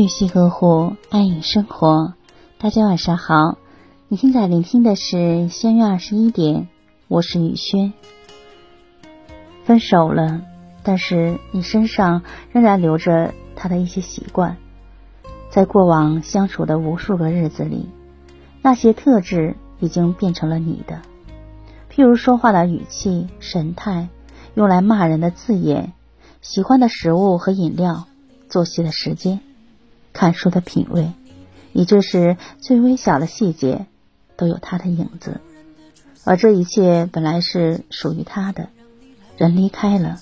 用心呵护，爱与生活。大家晚上好，你现在聆听的是相约二十一点，我是雨轩。分手了，但是你身上仍然留着他的一些习惯，在过往相处的无数个日子里，那些特质已经变成了你的。譬如说话的语气、神态，用来骂人的字眼，喜欢的食物和饮料，作息的时间。看书的品味，以致是最微小的细节都有他的影子，而这一切本来是属于他的。人离开了，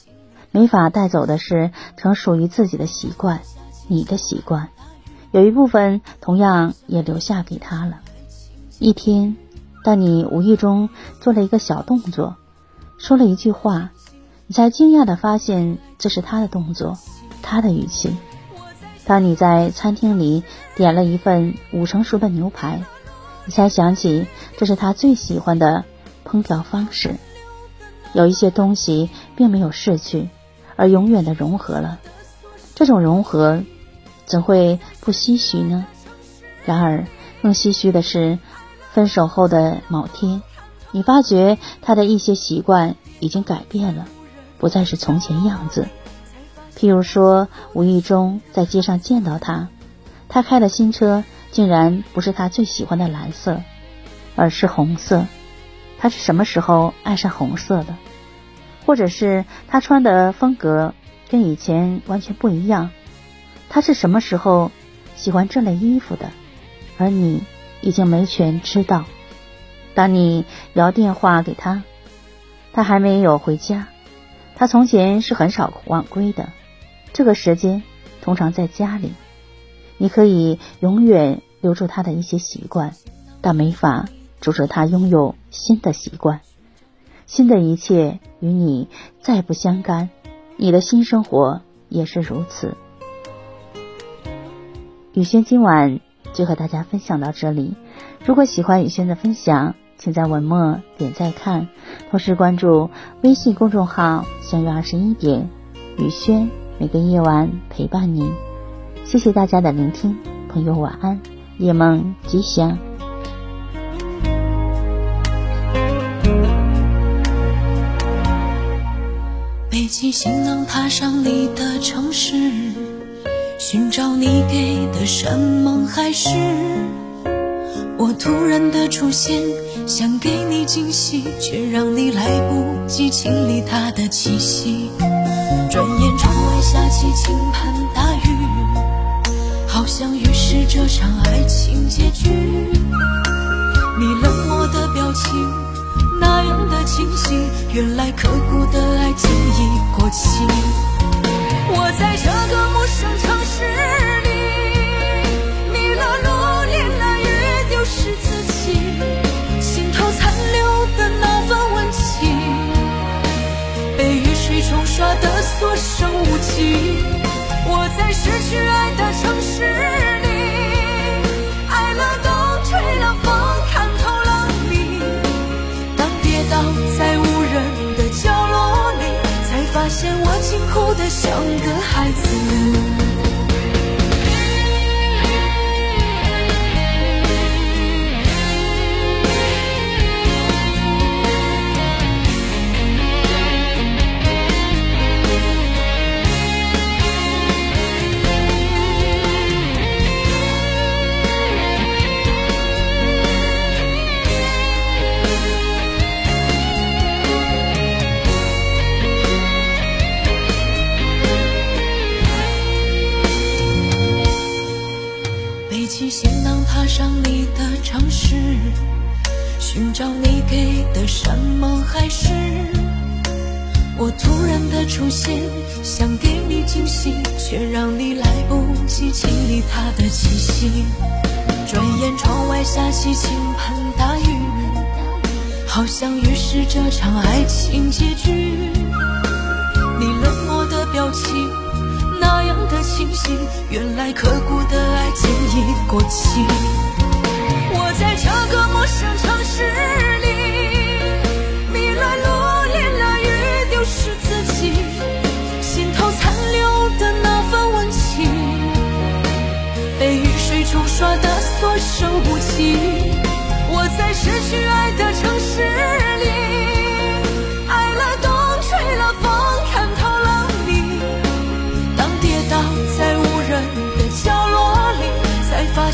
没法带走的是曾属于自己的习惯，你的习惯，有一部分同样也留下给他了。一天，当你无意中做了一个小动作，说了一句话，你才惊讶的发现这是他的动作，他的语气。当你在餐厅里点了一份五成熟的牛排，你才想起这是他最喜欢的烹调方式。有一些东西并没有逝去，而永远的融合了。这种融合怎会不唏嘘呢？然而，更唏嘘的是，分手后的某天，你发觉他的一些习惯已经改变了，不再是从前样子。譬如说，无意中在街上见到他，他开的新车竟然不是他最喜欢的蓝色，而是红色。他是什么时候爱上红色的？或者是他穿的风格跟以前完全不一样？他是什么时候喜欢这类衣服的？而你已经没权知道。当你摇电话给他，他还没有回家。他从前是很少晚归的。这个时间通常在家里，你可以永远留住他的一些习惯，但没法阻止他拥有新的习惯。新的一切与你再不相干，你的新生活也是如此。雨轩今晚就和大家分享到这里。如果喜欢雨轩的分享，请在文末点赞看，同时关注微信公众号“相约二十一点”，雨轩。每个夜晚陪伴您，谢谢大家的聆听，朋友晚安，夜梦吉祥。背起行囊，踏上你的城市，寻找你给的山盟海誓。我突然的出现，想给你惊喜，却让你来不及清理它的气息。下起倾盆大雨，好像预示这场爱情结局。你冷漠的表情，那样的清晰，原来刻骨的爱情已过期。我在这个现我竟哭得像个孩子。背起行囊，踏上你的城市，寻找你给的山盟海誓。我突然的出现，想给你惊喜，却让你来不及清理它的气息。转眼窗外下起倾盆大雨，好像预示这场爱情结局。你冷漠的表情，那样的清晰，原来刻骨的爱渐已过期。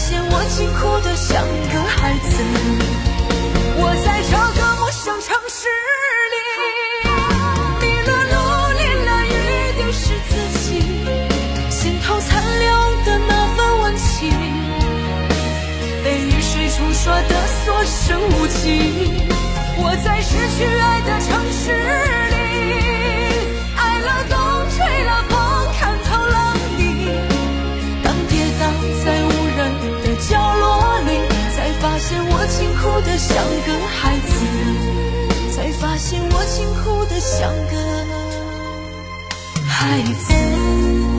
见我竟哭得像个孩子。我在这个陌生城市里，迷了路，淋了雨，丢失自己，心头残留的那份温情，被雨水冲刷的所剩无几。我在失去爱的城市我惊哭的像个孩子。